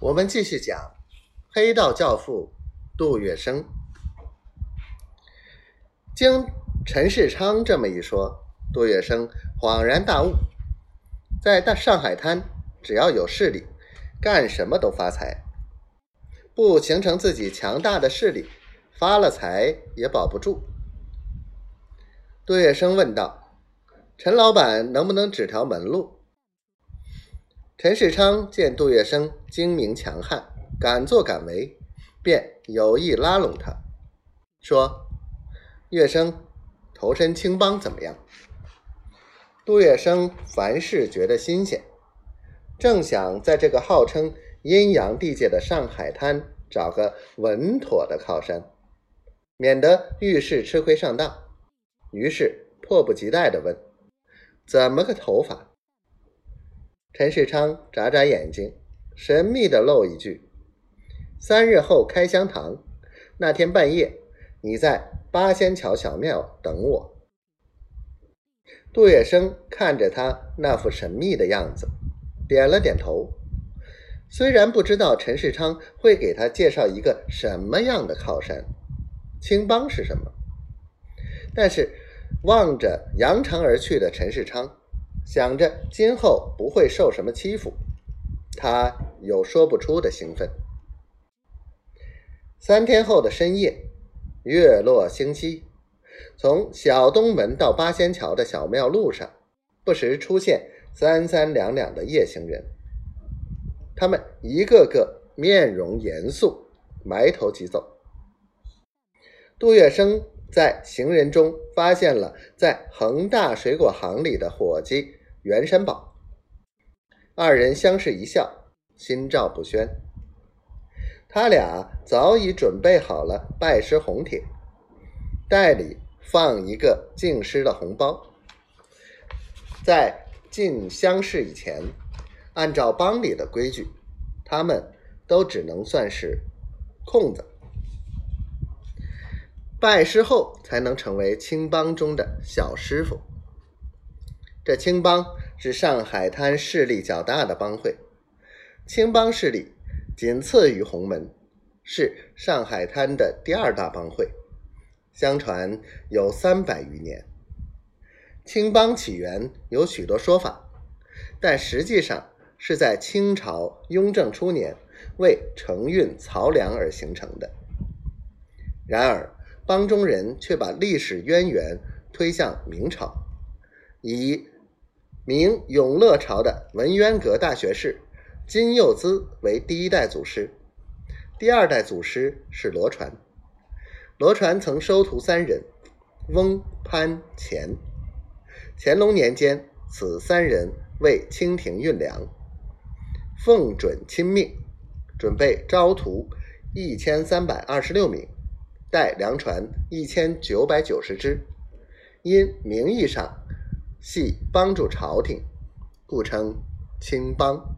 我们继续讲黑道教父杜月笙。经陈世昌这么一说，杜月笙恍然大悟，在大上海滩，只要有势力，干什么都发财；不形成自己强大的势力，发了财也保不住。杜月笙问道：“陈老板能不能指条门路？”陈世昌见杜月笙精明强悍，敢作敢为，便有意拉拢他，说：“月笙投身青帮怎么样？”杜月笙凡事觉得新鲜，正想在这个号称阴阳地界的上海滩找个稳妥的靠山，免得遇事吃亏上当，于是迫不及待地问：“怎么个头法？”陈世昌眨眨眼睛，神秘的漏一句：“三日后开香堂，那天半夜，你在八仙桥小庙等我。”杜月笙看着他那副神秘的样子，点了点头。虽然不知道陈世昌会给他介绍一个什么样的靠山，青帮是什么，但是望着扬长而去的陈世昌。想着今后不会受什么欺负，他有说不出的兴奋。三天后的深夜，月落星稀，从小东门到八仙桥的小庙路上，不时出现三三两两的夜行人。他们一个个面容严肃，埋头疾走。杜月笙在行人中发现了在恒大水果行里的伙计。袁山宝二人相视一笑，心照不宣。他俩早已准备好了拜师红帖，袋里放一个敬师的红包。在进乡试以前，按照帮里的规矩，他们都只能算是空子。拜师后，才能成为青帮中的小师傅。这青帮是上海滩势力较大的帮会，青帮势力仅次于洪门，是上海滩的第二大帮会，相传有三百余年。青帮起源有许多说法，但实际上是在清朝雍正初年为承运漕粮而形成的。然而，帮中人却把历史渊源推向明朝，以。明永乐朝的文渊阁大学士金幼滋为第一代祖师，第二代祖师是罗传。罗传曾收徒三人：翁、潘、钱。乾隆年间，此三人为清廷运粮，奉准亲命，准备招徒一千三百二十六名，带粮船一千九百九十只。因名义上。系帮助朝廷，故称青帮。